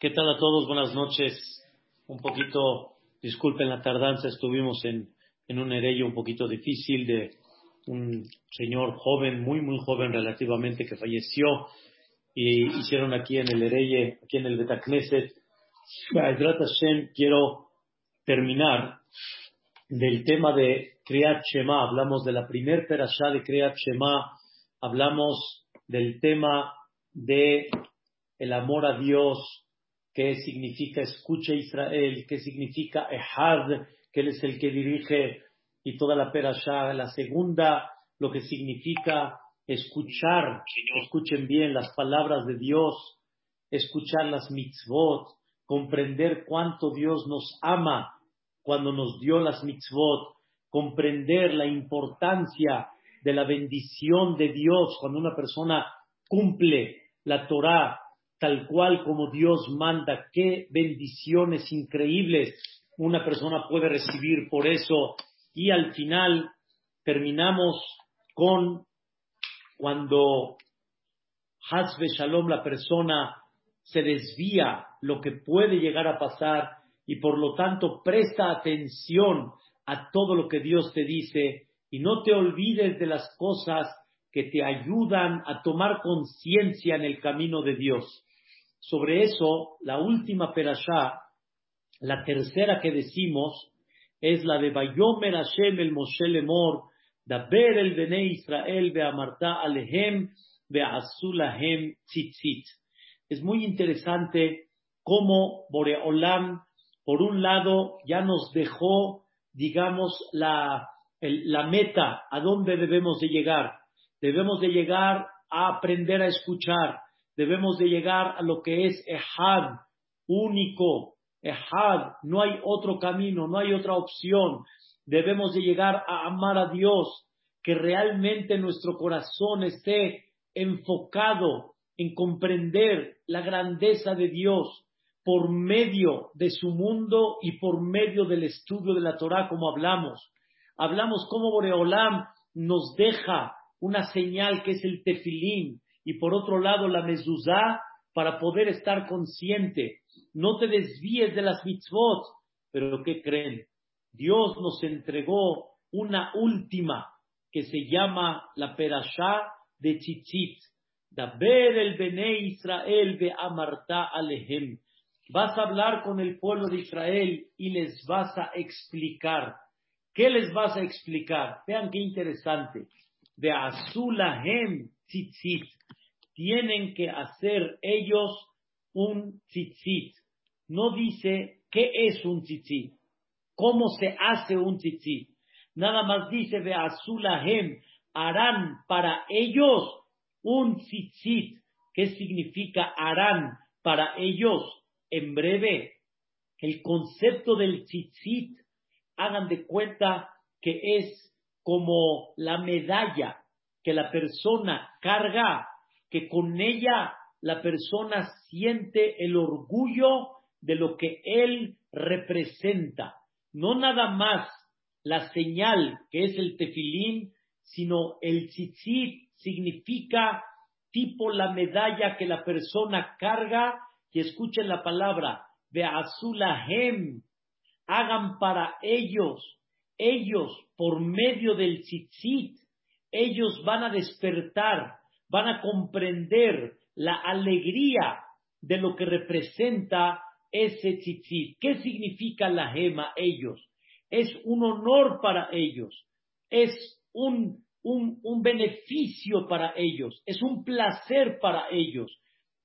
¿Qué tal a todos? Buenas noches. Un poquito, disculpen la tardanza, estuvimos en, en un herello un poquito difícil de un señor joven, muy, muy joven relativamente, que falleció y hicieron aquí en el hereye, aquí en el Betacneset. quiero terminar del tema de Kriyat Shema. Hablamos de la primer perashá de Kriyat Shema. Hablamos del tema de el amor a Dios, qué significa escucha Israel, qué significa Ehad, que él es el que dirige y toda la perashá. La segunda, lo que significa escuchar, escuchen bien las palabras de Dios, escuchar las mitzvot, comprender cuánto Dios nos ama cuando nos dio las mitzvot, comprender la importancia de la bendición de Dios cuando una persona cumple la Torah, tal cual como Dios manda. Qué bendiciones increíbles una persona puede recibir por eso. Y al final terminamos con cuando Hasbe Shalom, la persona se desvía, lo que puede llegar a pasar y por lo tanto presta atención a todo lo que Dios te dice y no te olvides de las cosas que te ayudan a tomar conciencia en el camino de Dios. Sobre eso, la última perashá, la tercera que decimos, es la de Bayomer Hashem el Moshe Lemor, Daber el Bene Israel Beamarta Alehem Beazulahem Tzitzit. Es muy interesante cómo Boreolam, por un lado, ya nos dejó, digamos, la, la meta, a dónde debemos de llegar. Debemos de llegar a aprender a escuchar, debemos de llegar a lo que es Ehad, único, Ehad, no hay otro camino, no hay otra opción. Debemos de llegar a amar a Dios, que realmente nuestro corazón esté enfocado en comprender la grandeza de Dios por medio de su mundo y por medio del estudio de la Torah, como hablamos. Hablamos cómo Boreolam nos deja una señal que es el tefilín, y por otro lado la mezuzá para poder estar consciente. No te desvíes de las mitzvot, pero ¿qué creen? Dios nos entregó una última que se llama la perashá de Tzitzit. Daber el Bene Israel de Amarta Alehem. Vas a hablar con el pueblo de Israel y les vas a explicar. ¿Qué les vas a explicar? Vean qué interesante. De Azulahem Tzitzit tienen que hacer ellos un tzitzit. No dice qué es un tzitzit, cómo se hace un tzitzit. Nada más dice de Azulahem, harán para ellos un tzitzit. ¿Qué significa harán para ellos? En breve, el concepto del tzitzit, hagan de cuenta que es como la medalla que la persona carga que con ella la persona siente el orgullo de lo que él representa. No nada más la señal que es el tefilín, sino el tzitzit significa tipo la medalla que la persona carga y escuchen la palabra de azulahem, hagan para ellos, ellos por medio del tzitzit, ellos van a despertar van a comprender la alegría de lo que representa ese tzitzit. ¿Qué significa la gema ellos? Es un honor para ellos, es un, un, un beneficio para ellos, es un placer para ellos.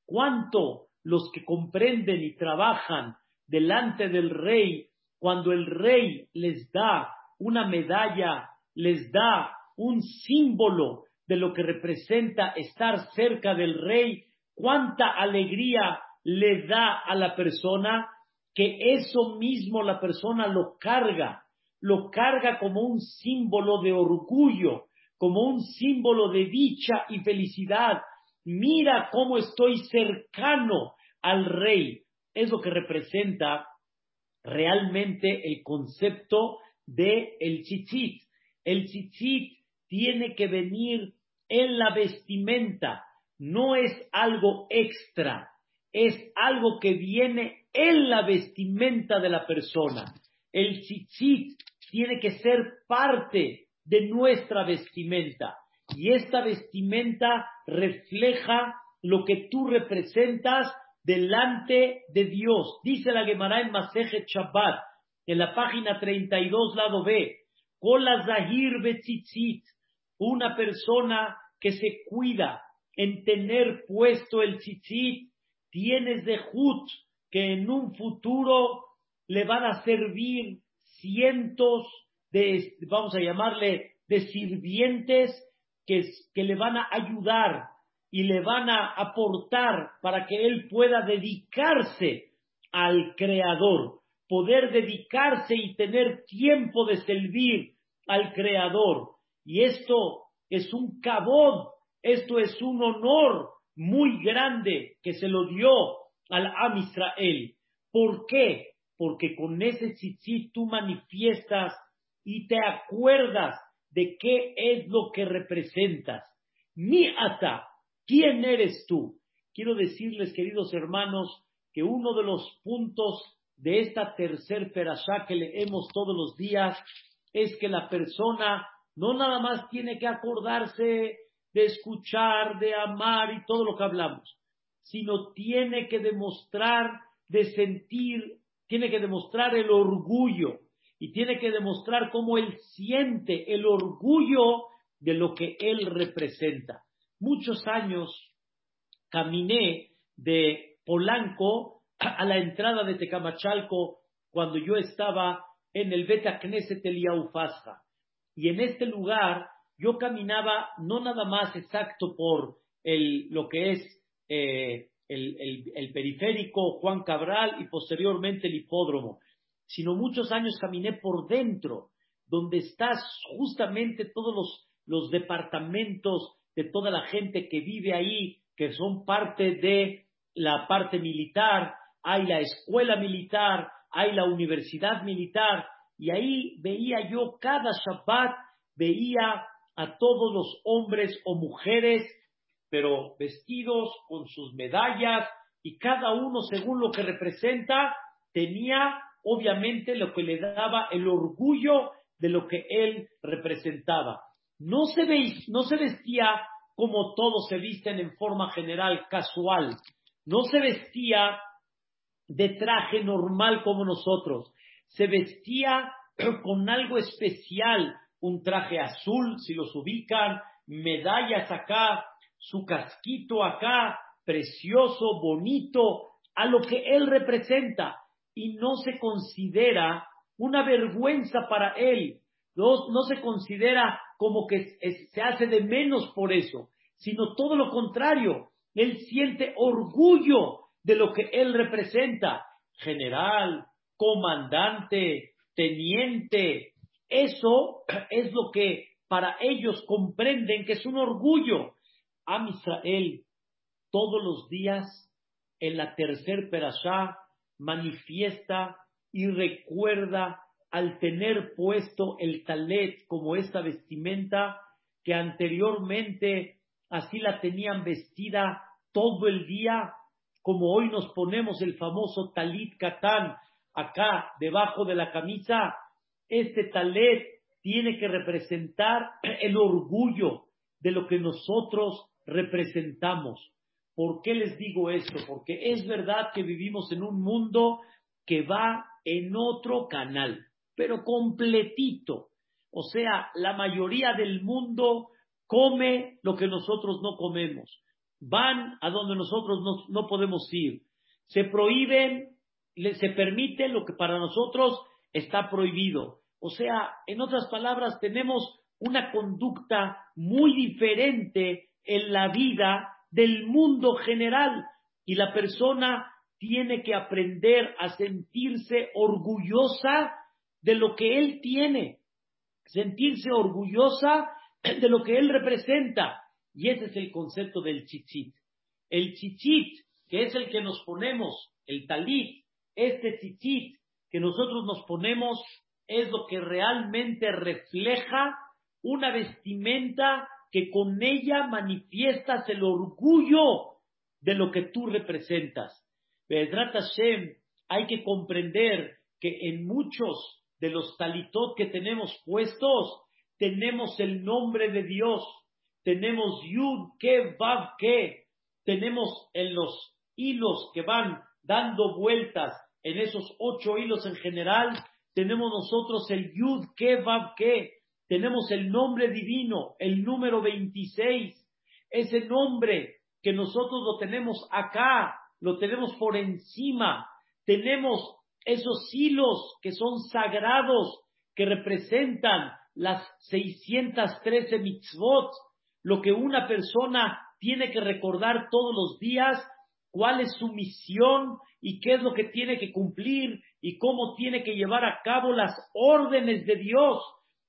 ¿Cuánto los que comprenden y trabajan delante del rey, cuando el rey les da una medalla, les da un símbolo de lo que representa estar cerca del rey, cuánta alegría le da a la persona que eso mismo la persona lo carga, lo carga como un símbolo de orgullo, como un símbolo de dicha y felicidad. Mira cómo estoy cercano al rey. Es lo que representa realmente el concepto de el tzitzit. El tzitzit tiene que venir en la vestimenta, no es algo extra, es algo que viene en la vestimenta de la persona. El tzitzit tiene que ser parte de nuestra vestimenta. Y esta vestimenta refleja lo que tú representas delante de Dios. Dice la Gemara en Masejet Shabbat, en la página 32, lado B, Kola Zahir Betzitzit, una persona que se cuida en tener puesto el tzitzit, tienes de Hut, que en un futuro le van a servir cientos de, vamos a llamarle, de sirvientes que, que le van a ayudar y le van a aportar para que él pueda dedicarse al Creador, poder dedicarse y tener tiempo de servir al Creador. Y esto es un cabod, esto es un honor muy grande que se lo dio al Am Israel. ¿Por qué? Porque con ese tzitzit tú manifiestas y te acuerdas de qué es lo que representas. Mi ata, ¿Quién eres tú? Quiero decirles, queridos hermanos, que uno de los puntos de esta tercer perashá que leemos todos los días es que la persona no nada más tiene que acordarse de escuchar, de amar y todo lo que hablamos, sino tiene que demostrar, de sentir, tiene que demostrar el orgullo y tiene que demostrar cómo él siente el orgullo de lo que él representa muchos años caminé de Polanco a la entrada de Tecamachalco cuando yo estaba en el Beta Knesset. Y en este lugar yo caminaba no nada más exacto por el, lo que es eh, el, periférico Juan Cabral y posteriormente el hipódromo, sino muchos años caminé por dentro, donde están justamente todos los, los departamentos de toda la gente que vive ahí, que son parte de la parte militar, hay la escuela militar, hay la universidad militar, y ahí veía yo cada Shabbat, veía a todos los hombres o mujeres, pero vestidos con sus medallas, y cada uno según lo que representa, tenía obviamente lo que le daba el orgullo de lo que él representaba. No se, no se vestía como todos se visten en forma general, casual. No se vestía de traje normal como nosotros. Se vestía con algo especial, un traje azul, si los ubican, medallas acá, su casquito acá, precioso, bonito, a lo que él representa. Y no se considera una vergüenza para él. No, no se considera como que se hace de menos por eso, sino todo lo contrario. Él siente orgullo de lo que él representa. General, comandante, teniente. Eso es lo que para ellos comprenden que es un orgullo. A Israel, todos los días, en la tercer perashá, manifiesta y recuerda al tener puesto el talet como esta vestimenta que anteriormente así la tenían vestida todo el día, como hoy nos ponemos el famoso talit katán acá debajo de la camisa, este talet tiene que representar el orgullo de lo que nosotros representamos. ¿Por qué les digo esto? Porque es verdad que vivimos en un mundo que va en otro canal pero completito. O sea, la mayoría del mundo come lo que nosotros no comemos. Van a donde nosotros no, podemos ir. Se prohíben, se permite lo que para nosotros está prohibido. O sea, en otras palabras, tenemos una conducta muy diferente en la vida del mundo general y la persona tiene que aprender a sentirse orgullosa de lo que él tiene, sentirse orgullosa de lo que él representa. Y ese es el concepto del chichit. El chichit, que es el que nos ponemos, el talit, este chichit que nosotros nos ponemos, es lo que realmente refleja una vestimenta que con ella manifiestas el orgullo de lo que tú representas. Bedrat Hashem, hay que comprender que en muchos de los talitot que tenemos puestos, tenemos el nombre de Dios, tenemos Yud, Ke, Vav, Ke, tenemos en los hilos que van dando vueltas, en esos ocho hilos en general, tenemos nosotros el Yud, Ke, Vav, Ke, tenemos el nombre divino, el número 26, ese nombre que nosotros lo tenemos acá, lo tenemos por encima, tenemos esos hilos que son sagrados, que representan las 613 mitzvot, lo que una persona tiene que recordar todos los días, cuál es su misión y qué es lo que tiene que cumplir y cómo tiene que llevar a cabo las órdenes de Dios,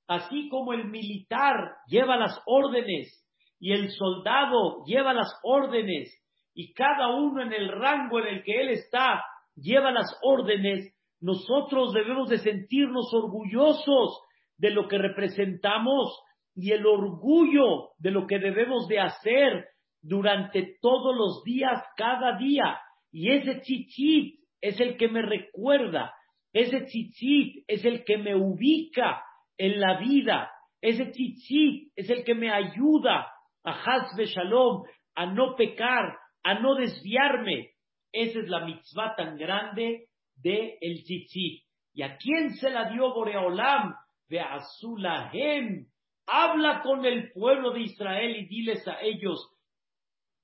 así como el militar lleva las órdenes y el soldado lleva las órdenes y cada uno en el rango en el que él está lleva las órdenes, nosotros debemos de sentirnos orgullosos de lo que representamos y el orgullo de lo que debemos de hacer durante todos los días, cada día. Y ese chichit es el que me recuerda, ese chichit es el que me ubica en la vida, ese chichit es el que me ayuda a Hazbe Shalom, a no pecar, a no desviarme. Esa es la mitzvah tan grande de el tzitzit. ¿Y a quién se la dio Boreolam? De Azulahem. Habla con el pueblo de Israel y diles a ellos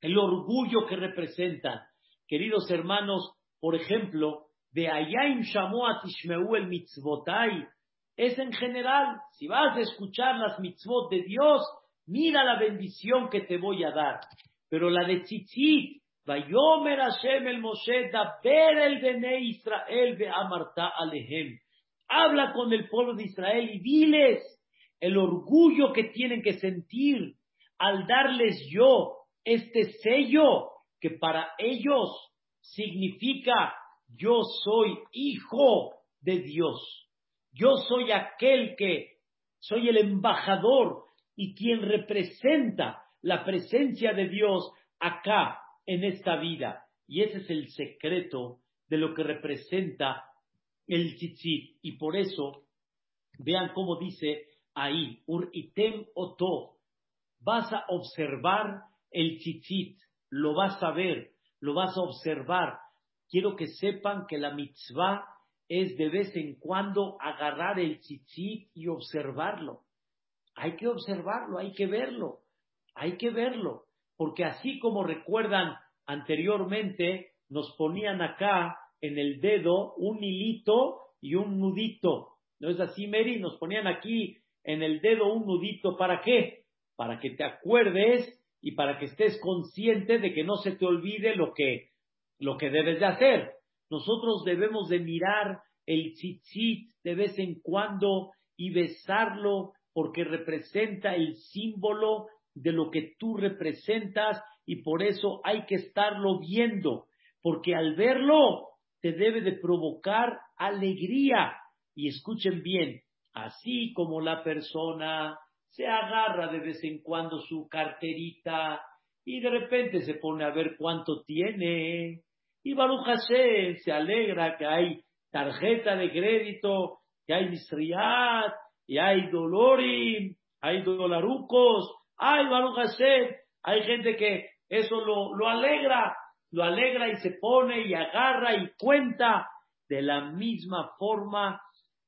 el orgullo que representan. Queridos hermanos, por ejemplo, de Ayaim Shamoat Ishmeu el mitzvotai, es en general, si vas a escuchar las mitzvot de Dios, mira la bendición que te voy a dar. Pero la de Tzitzit, Vayomer Hashem el Moshe, ver el Bene Israel ve amarta alehem. Habla con el pueblo de Israel y diles el orgullo que tienen que sentir al darles yo este sello que para ellos significa yo soy hijo de Dios. Yo soy aquel que soy el embajador y quien representa la presencia de Dios acá en esta vida. Y ese es el secreto de lo que representa el tzitzit. Y por eso, vean cómo dice ahí, ur item oto, vas a observar el tzitzit, lo vas a ver, lo vas a observar. Quiero que sepan que la mitzvah es de vez en cuando agarrar el tzitzit y observarlo. Hay que observarlo, hay que verlo. Hay que verlo, porque así como recuerdan anteriormente, nos ponían acá en el dedo un hilito y un nudito. ¿No es así, Mary? Nos ponían aquí en el dedo un nudito. ¿Para qué? Para que te acuerdes y para que estés consciente de que no se te olvide lo que, lo que debes de hacer. Nosotros debemos de mirar el tzitzit de vez en cuando y besarlo porque representa el símbolo de lo que tú representas y por eso hay que estarlo viendo, porque al verlo te debe de provocar alegría. Y escuchen bien, así como la persona se agarra de vez en cuando su carterita y de repente se pone a ver cuánto tiene, y Baruch Hashem se alegra que hay tarjeta de crédito, que hay misriat, y hay dolorim, hay dolarucos, hay Baruch hay gente que eso lo, lo alegra, lo alegra y se pone y agarra y cuenta. De la misma forma,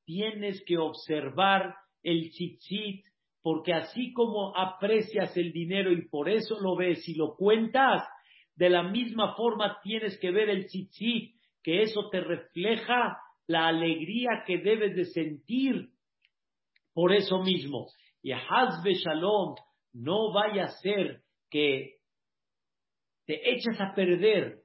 tienes que observar el tzitzit, porque así como aprecias el dinero y por eso lo ves y lo cuentas, de la misma forma tienes que ver el tzitzit, que eso te refleja la alegría que debes de sentir por eso mismo. Y Hazbe Shalom, no vaya a ser que te eches a perder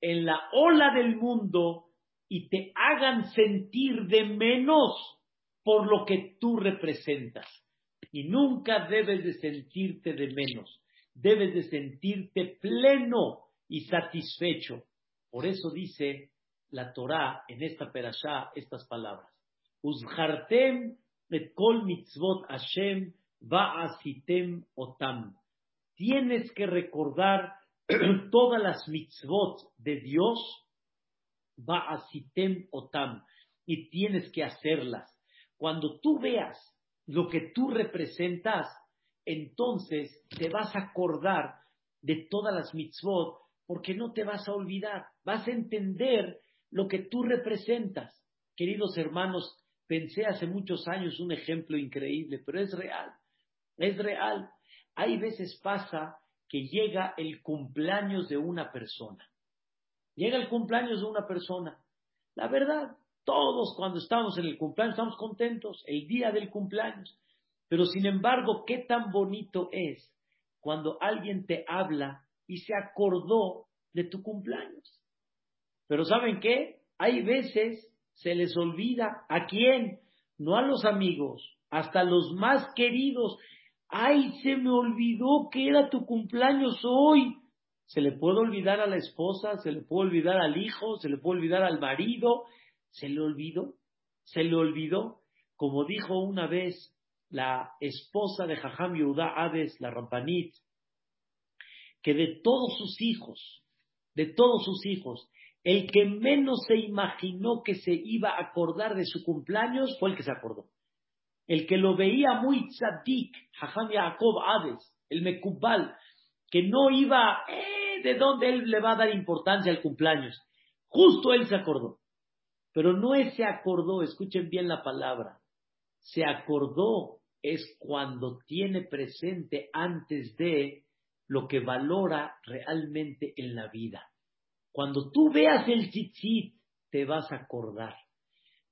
en la ola del mundo y te hagan sentir de menos por lo que tú representas. Y nunca debes de sentirte de menos, debes de sentirte pleno y satisfecho. Por eso dice la Torá en esta perashá estas palabras. Uzhartem et kol mitzvot Hashem Ba'asitem otam. Tienes que recordar todas las mitzvot de Dios Ba'asitem otam. Y tienes que hacerlas. Cuando tú veas lo que tú representas, entonces te vas a acordar de todas las mitzvot, porque no te vas a olvidar. Vas a entender lo que tú representas. Queridos hermanos, pensé hace muchos años un ejemplo increíble, pero es real. Es real. Hay veces pasa que llega el cumpleaños de una persona. Llega el cumpleaños de una persona. La verdad, todos cuando estamos en el cumpleaños estamos contentos, el día del cumpleaños. Pero sin embargo, qué tan bonito es cuando alguien te habla y se acordó de tu cumpleaños. Pero ¿saben qué? Hay veces se les olvida a quién, no a los amigos, hasta los más queridos. Ay, se me olvidó que era tu cumpleaños hoy. Se le puede olvidar a la esposa, se le puede olvidar al hijo, se le puede olvidar al marido. Se le olvidó, se le olvidó. Como dijo una vez la esposa de Jajam Yehuda Hades, la Rampanit, que de todos sus hijos, de todos sus hijos, el que menos se imaginó que se iba a acordar de su cumpleaños fue el que se acordó. El que lo veía muy tzadik, Jajam Yaakov Hades, el Mekubal, que no iba, eh, ¿de dónde él le va a dar importancia al cumpleaños? Justo él se acordó. Pero no es se acordó, escuchen bien la palabra. Se acordó es cuando tiene presente antes de lo que valora realmente en la vida. Cuando tú veas el tzitzit, te vas a acordar.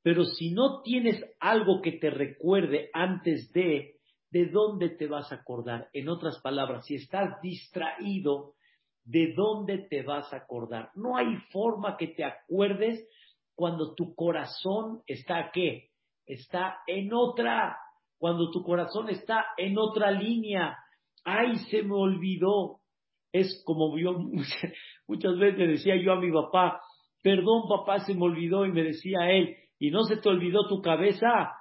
Pero si no tienes algo que te recuerde antes de, ¿de dónde te vas a acordar? En otras palabras, si estás distraído, ¿de dónde te vas a acordar? No hay forma que te acuerdes cuando tu corazón está qué? Está en otra cuando tu corazón está en otra línea. ¡Ay, se me olvidó! Es como yo muchas veces decía yo a mi papá, perdón papá, se me olvidó y me decía él, ¿y no se te olvidó tu cabeza?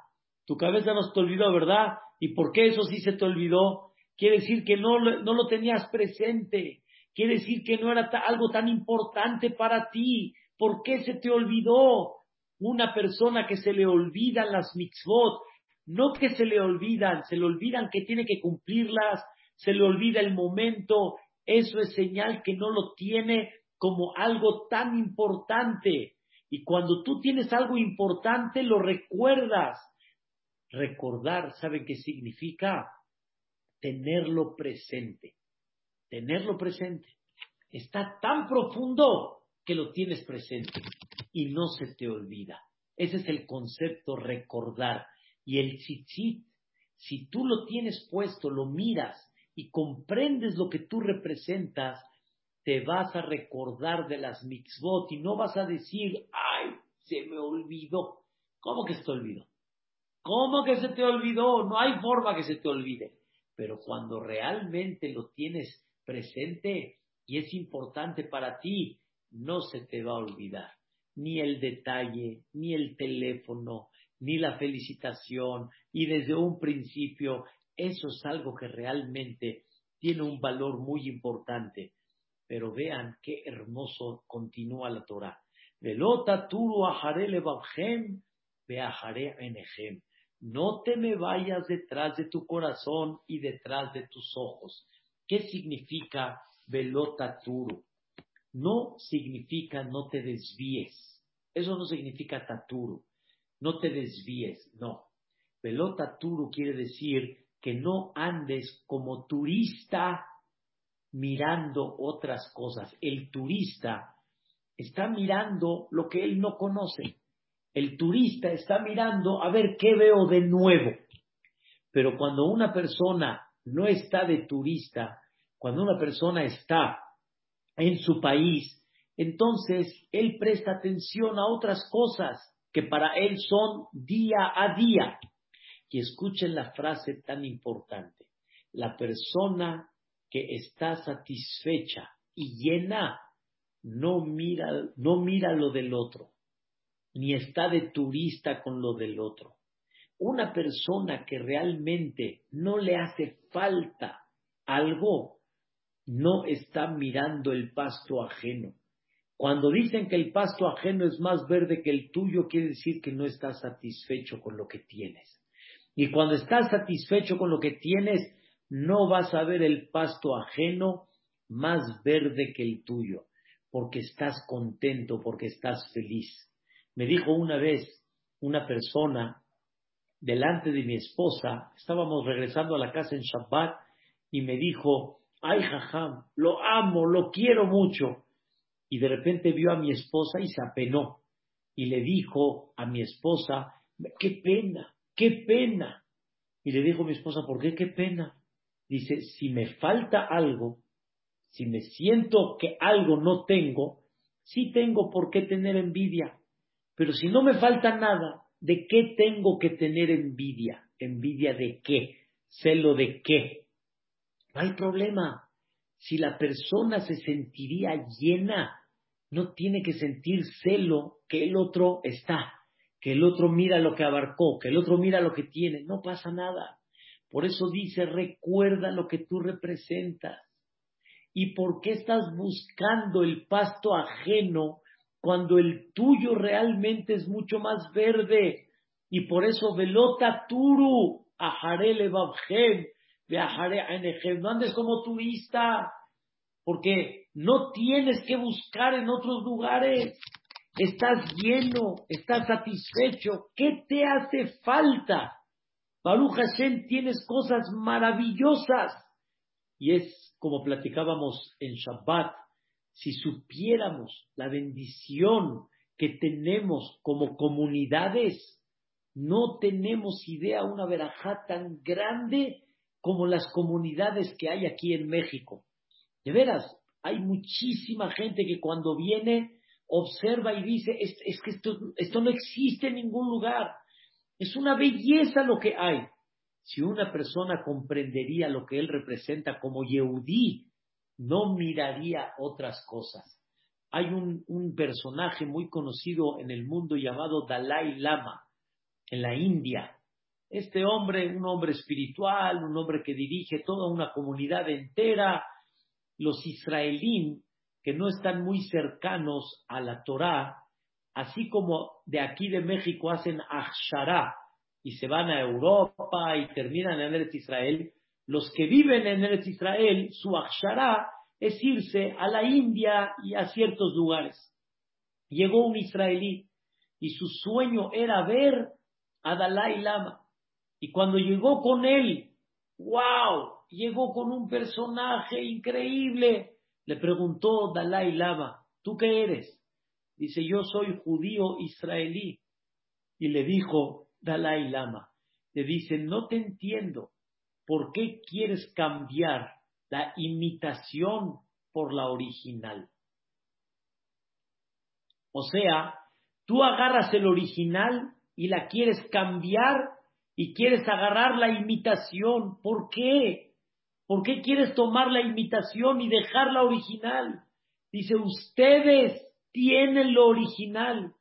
Tu cabeza no se te olvidó, ¿verdad? ¿Y por qué eso sí se te olvidó? Quiere decir que no, no lo tenías presente. Quiere decir que no era algo tan importante para ti. ¿Por qué se te olvidó? Una persona que se le olvidan las mitzvot, no que se le olvidan, se le olvidan que tiene que cumplirlas, se le olvida el momento, eso es señal que no lo tiene como algo tan importante. Y cuando tú tienes algo importante, lo recuerdas. Recordar, ¿saben qué significa? Tenerlo presente. Tenerlo presente. Está tan profundo que lo tienes presente y no se te olvida. Ese es el concepto recordar. Y el tzitzit, si tú lo tienes puesto, lo miras y comprendes lo que tú representas, te vas a recordar de las mitzvot y no vas a decir, ay, se me olvidó. ¿Cómo que se te olvidó? ¿Cómo que se te olvidó? No hay forma que se te olvide. Pero cuando realmente lo tienes presente y es importante para ti, no se te va a olvidar. Ni el detalle, ni el teléfono, ni la felicitación, y desde un principio eso es algo que realmente tiene un valor muy importante. Pero vean qué hermoso continúa la Torah. Velota turu. No te me vayas detrás de tu corazón y detrás de tus ojos. ¿Qué significa velota turu? No significa no te desvíes. Eso no significa taturu no te desvíes, no. Pelota turu quiere decir que no andes como turista mirando otras cosas. El turista está mirando lo que él no conoce. El turista está mirando a ver qué veo de nuevo. Pero cuando una persona no está de turista, cuando una persona está en su país, entonces él presta atención a otras cosas que para él son día a día. Y escuchen la frase tan importante. La persona que está satisfecha y llena no mira, no mira lo del otro, ni está de turista con lo del otro. Una persona que realmente no le hace falta algo, no está mirando el pasto ajeno, Cuando dicen que el pasto ajeno es más verde que el tuyo, quiere decir que no estás satisfecho con lo que tienes. Y cuando estás satisfecho con lo que tienes, no vas a ver el pasto ajeno más verde que el tuyo, porque estás contento, porque estás feliz. Me dijo una vez una persona delante de mi esposa, estábamos regresando a la casa en Shabbat, y me dijo, ay jajam, lo amo, lo quiero mucho. Y de repente vio a mi esposa y se apenó. Y le dijo a mi esposa, qué pena, qué pena. Y le dijo a mi esposa, ¿por qué qué pena? Dice, si me falta algo, si me siento que algo no tengo, sí tengo por qué tener envidia. Pero si no me falta nada, ¿de qué tengo que tener envidia? ¿Envidia de qué? ¿Celo de qué? No hay problema. Si la persona se sentiría llena, no tiene que sentir celo que el otro está, que el otro mira lo que abarcó, que el otro mira lo que tiene. No pasa nada. Por eso dice, recuerda lo que tú representas. ¿Y por qué estás buscando el pasto ajeno cuando el tuyo realmente es mucho más verde? Y por eso velota turu, ajarele babjem, viajaré a no andes como turista, porque no tienes que buscar en otros lugares. Estás lleno, estás satisfecho. ¿Qué te hace falta? Baruch Hashem tienes cosas maravillosas. Y es como platicábamos en Shabbat, si supiéramos la bendición que tenemos como comunidades, no tenemos idea una verajá tan grande como las comunidades que hay aquí en México. De veras, hay muchísima gente que cuando viene observa y dice, es, que esto, esto no existe en ningún lugar. Es una belleza lo que hay. Si una persona comprendería lo que él representa como Yehudí, no miraría otras cosas. Hay un, un, personaje muy conocido en el mundo llamado Dalai Lama, en la India. Este hombre, un hombre espiritual, un hombre que dirige toda una comunidad entera, los israelíes que no están muy cercanos a la Torá, así como de aquí de México hacen Ahshara y se van a Europa y terminan en Eretz Israel, los que viven en Eretz Israel, su Ahshara es irse a la India y a ciertos lugares. Llegó un israelí y su sueño era ver a Dalai Lama. Y cuando llegó con él, wow, llegó con un personaje increíble. Le preguntó Dalai Lama, ¿tú qué eres? Dice, yo soy judío israelí. Y le dijo Dalai Lama, le dice, no te entiendo. ¿Por qué quieres cambiar la imitación por la original? O sea, tú agarras el original y la quieres cambiar y quieres agarrar la imitación. ¿Por qué? ¿Por qué quieres tomar la imitación y dejar la original? Dice, ustedes tienen lo original.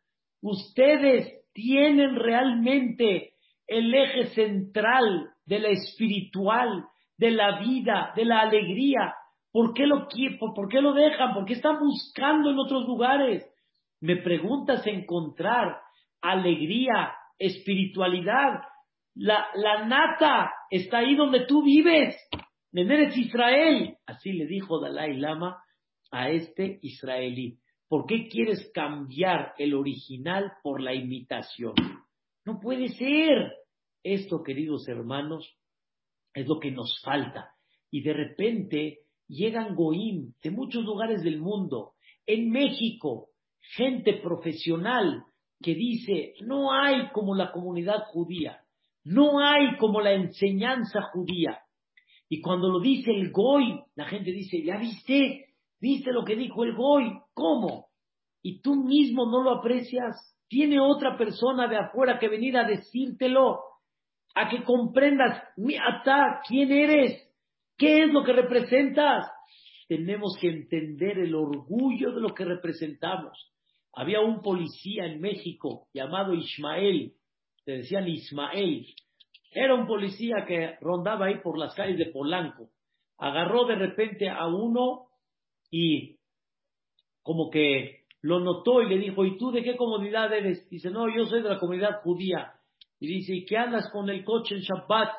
Ustedes tienen realmente el eje central de la espiritual, de la vida, de la alegría. ¿Por qué lo, por qué lo dejan? ¿Por qué están buscando en otros lugares? Me preguntas encontrar alegría, espiritualidad, la, nata está ahí donde tú vives. En eres Israel. Así le dijo Dalai Lama a este israelí. ¿Por qué quieres cambiar el original por la imitación? No puede ser. Esto, queridos hermanos, es lo que nos falta. Y de repente llegan Goim de muchos lugares del mundo. En México, gente profesional que dice, no hay como la comunidad judía. No hay como la enseñanza judía. Y cuando lo dice el Goy, la gente dice, ¿ya viste? ¿Viste lo que dijo el Goy? ¿Cómo? Y tú mismo no lo aprecias. Tiene otra persona de afuera que venir a decírtelo, a que comprendas, ata, ¿quién eres? ¿Qué es lo que representas? Tenemos que entender el orgullo de lo que representamos. Había un policía en México llamado Ismael, le decían Ismael. Era un policía que rondaba ahí por las calles de Polanco. Agarró de repente a uno y como que lo notó y le dijo, ¿y tú de qué comunidad eres? Dice, no, yo soy de la comunidad judía. Y dice, ¿y qué andas con el coche en Shabbat?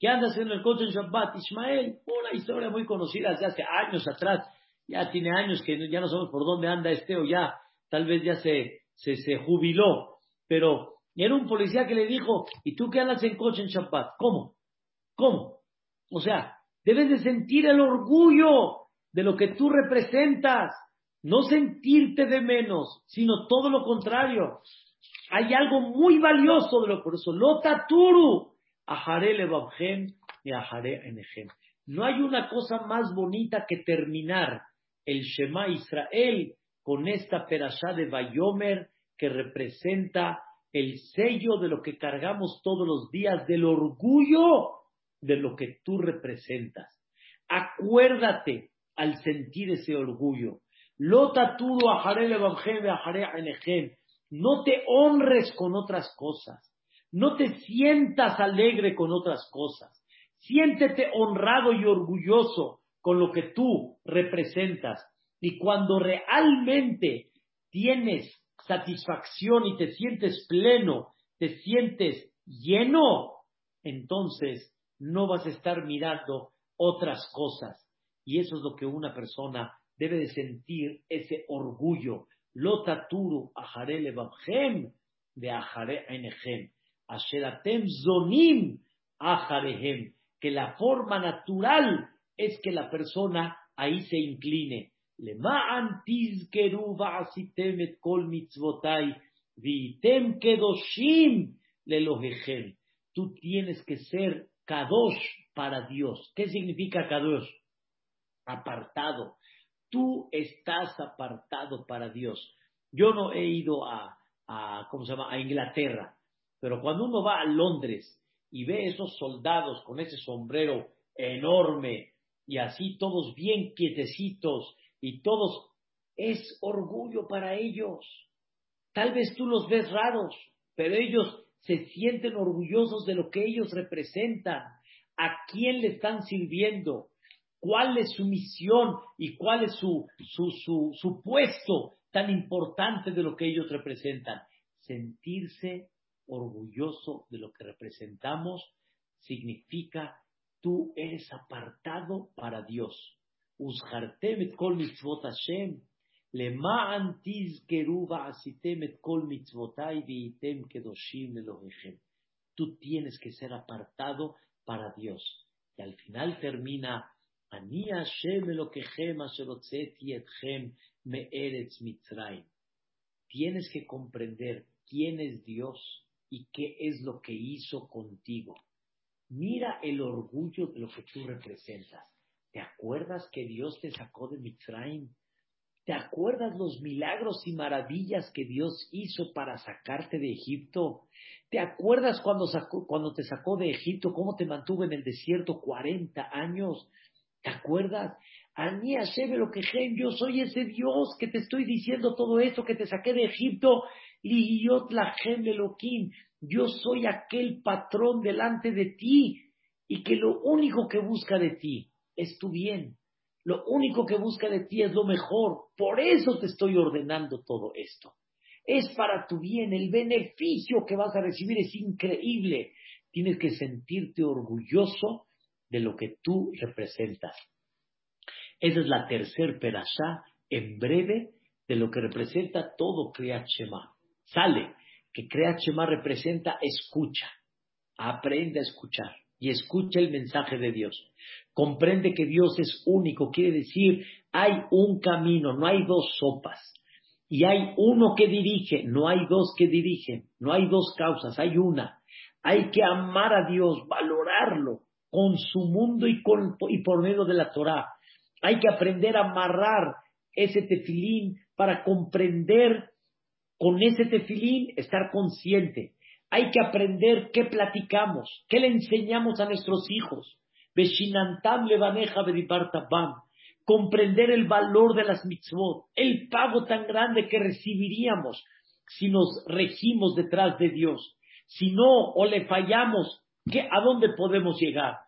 ¿Qué andas en el coche en Shabbat? Ismael, una historia muy conocida desde hace años atrás. Ya tiene años que ya no sabemos por dónde anda este o ya, tal vez ya se, se, se jubiló. Pero era un policía que le dijo, ¿y tú qué andas en coche en Shabbat? ¿Cómo? ¿Cómo? O sea, debes de sentir el orgullo de lo que tú representas. No sentirte de menos, sino todo lo contrario. Hay algo muy valioso de lo por eso. Lotaturu, ajare levabhem y ajare enegem. No hay una cosa más bonita que terminar el Shema Israel con esta perashá de Bayomer que representa el sello de lo que cargamos todos los días, del orgullo de lo que tú representas. Acuérdate al sentir ese orgullo. No te honres con otras cosas. No te sientas alegre con otras cosas. Siéntete honrado y orgulloso con lo que tú representas. Y cuando realmente tienes satisfacción y te sientes pleno, te sientes lleno, entonces no vas a estar mirando otras cosas. Y eso es lo que una persona debe de sentir, ese orgullo, lo taturu ajare levabchem de ajare enechem. Asheratem zonim ajarehem. Que la forma natural es que la persona ahí se incline. Lema'an tizkeru va'asitem et kol mitzvotai vitem kedoshim lelohechem. Tú tienes que ser kadosh para Dios. ¿Qué significa kadosh? Apartado tú estás apartado para Dios. Yo no he ido a, ¿cómo se llama?, a Inglaterra, pero cuando uno va a Londres y ve esos soldados con ese sombrero enorme y así todos bien quietecitos y todos, es orgullo para ellos. Tal vez tú los ves raros, pero ellos se sienten orgullosos de lo que ellos representan, a quién le están sirviendo, cuál es su misión y cuál es su, su, su, puesto tan importante de lo que ellos representan. Sentirse orgulloso de lo que representamos significa tú eres apartado para Dios. Kol mitzvot Hashem, kol kedoshim Tú tienes que ser apartado para Dios. Y al final termina Tienes que comprender quién es Dios y qué es lo que hizo contigo. Mira el orgullo de lo que tú representas. ¿Te acuerdas que Dios te sacó de Mitzrayim? ¿Te acuerdas los milagros y maravillas que Dios hizo para sacarte de Egipto? ¿Te acuerdas cuando, cuando te sacó de Egipto, cómo te mantuvo en el desierto 40 años? ¿Te acuerdas? Ani que yo soy ese Dios que te estoy diciendo todo esto, que te saqué de Egipto, Liot la Elohim. Yo soy aquel patrón delante de ti y que lo único que busca de ti es tu bien. Lo único que busca de ti es lo mejor. Por eso te estoy ordenando todo esto. Es para tu bien. El beneficio que vas a recibir es increíble. Tienes que sentirte orgulloso de lo que tú representas. Esa es la tercer perashá, en breve, de lo que representa todo Kriyat. Sale que Kriyat representa escucha, aprende a escuchar y escucha el mensaje de Dios. Comprende que Dios es único, quiere decir, hay un camino, no hay dos sopas. Y hay uno que dirige, no hay dos que dirigen, no hay dos causas, hay una. Hay que amar a Dios, valorarlo, con su mundo y, por medio de la Torah. Hay que aprender a amarrar ese tefilín para comprender con ese tefilín, estar consciente. Hay que aprender qué platicamos, qué le enseñamos a nuestros hijos. Comprender el valor de las mitzvot, el pago tan grande que recibiríamos si nos regimos detrás de Dios. Si no o le fallamos, ¿A dónde podemos llegar?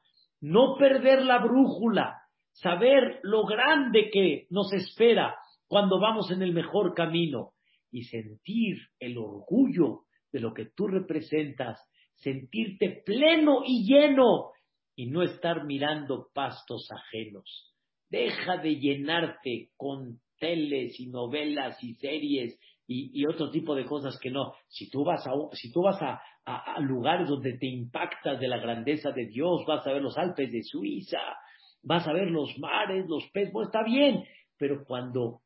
No perder la brújula, saber lo grande que nos espera cuando vamos en el mejor camino y sentir el orgullo de lo que tú representas, sentirte pleno y lleno y no estar mirando pastos ajenos. Deja de llenarte con teles y novelas y series y, otro tipo de cosas que no. Si tú vas, a, si tú vas a, lugares donde te impactas de la grandeza de Dios, vas a ver los Alpes de Suiza, vas a ver los mares, los peces, bueno, está bien, pero cuando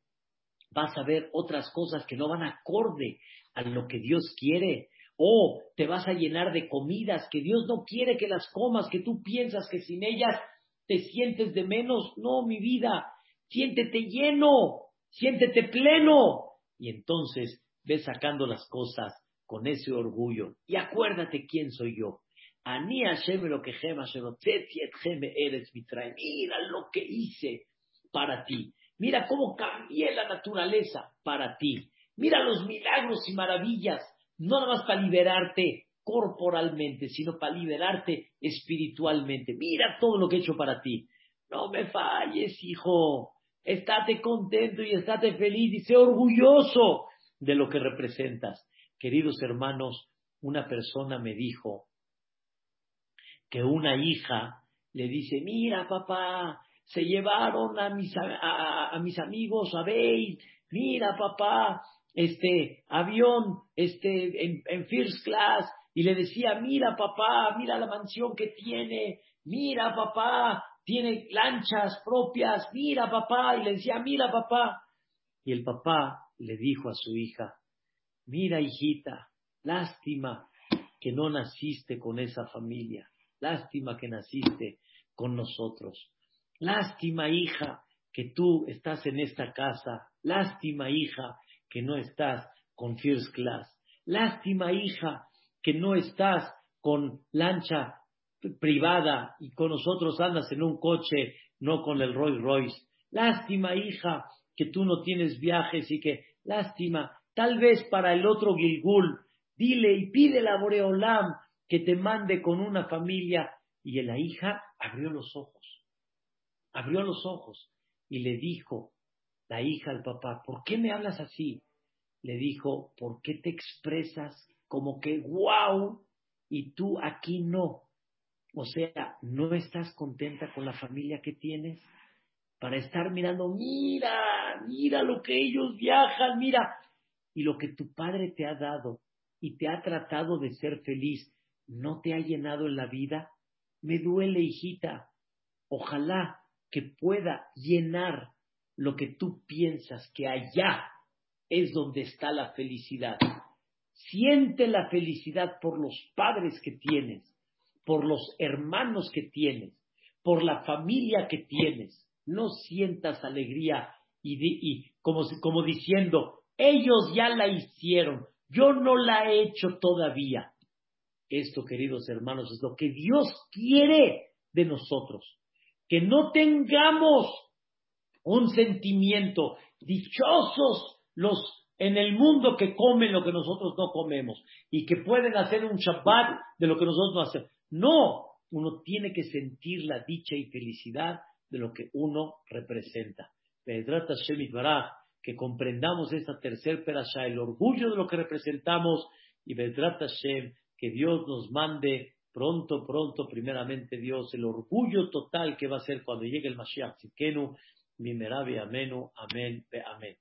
vas a ver otras cosas que no van acorde a lo que Dios quiere, o te vas a llenar de comidas que Dios no quiere que las comas, que tú piensas que sin ellas te sientes de menos. No, mi vida, siéntete lleno, siéntete pleno. Y entonces ves sacando las cosas con ese orgullo. Y acuérdate quién soy yo. Ani Hashem lo que eres Mira lo que hice para ti. Mira cómo cambié la naturaleza para ti. Mira los milagros y maravillas no nada más para liberarte corporalmente, sino para liberarte espiritualmente. Mira todo lo que he hecho para ti. No me falles, hijo. Estate contento y estate feliz y sé orgulloso de lo que representas. Queridos hermanos, una persona me dijo que una hija le dice, mira papá, se llevaron a mis, a, mis amigos a Beit, mira papá, este avión este, en, first class y le decía, mira papá, mira la mansión que tiene, mira papá, tiene lanchas propias, mira papá, y le decía, mira papá. Y el papá le dijo a su hija, mira hijita, lástima que no naciste con esa familia, lástima que naciste con nosotros, lástima hija que tú estás en esta casa, lástima hija que no estás con First Class. Lástima, hija, que no estás con lancha privada y con nosotros andas en un coche, no con el Rolls Royce. Lástima, hija, que tú no tienes viajes y que, lástima, tal vez para el otro Gilgul, dile y pide a Boreolam que te mande con una familia. Y la hija abrió los ojos, abrió los ojos y le dijo la hija al papá, ¿por qué me hablas así? le dijo, ¿por qué te expresas como que wow y tú aquí no? O sea, ¿no estás contenta con la familia que tienes? Para estar mirando, mira, mira lo que ellos viajan, mira. Y lo que tu padre te ha dado y te ha tratado de ser feliz, ¿no te ha llenado en la vida? Me duele, hijita. Ojalá que pueda llenar lo que tú piensas que allá es donde está la felicidad. Siente la felicidad por los padres que tienes, por los hermanos que tienes, por la familia que tienes. No sientas alegría y, como, diciendo, ellos ya la hicieron, yo no la he hecho todavía. Esto, queridos hermanos, es lo que Dios quiere de nosotros. Que no tengamos un sentimiento dichosos los en el mundo que comen lo que nosotros no comemos y que pueden hacer un Shabbat de lo que nosotros no hacemos. No, uno tiene que sentir la dicha y felicidad de lo que uno representa. que comprendamos esta tercer perasha, el orgullo de lo que representamos y Bedrat Hashem, que Dios nos mande pronto, pronto, primeramente Dios, el orgullo total que va a ser cuando llegue el Mashiach Mimerabi Amenu, Amén, Amén.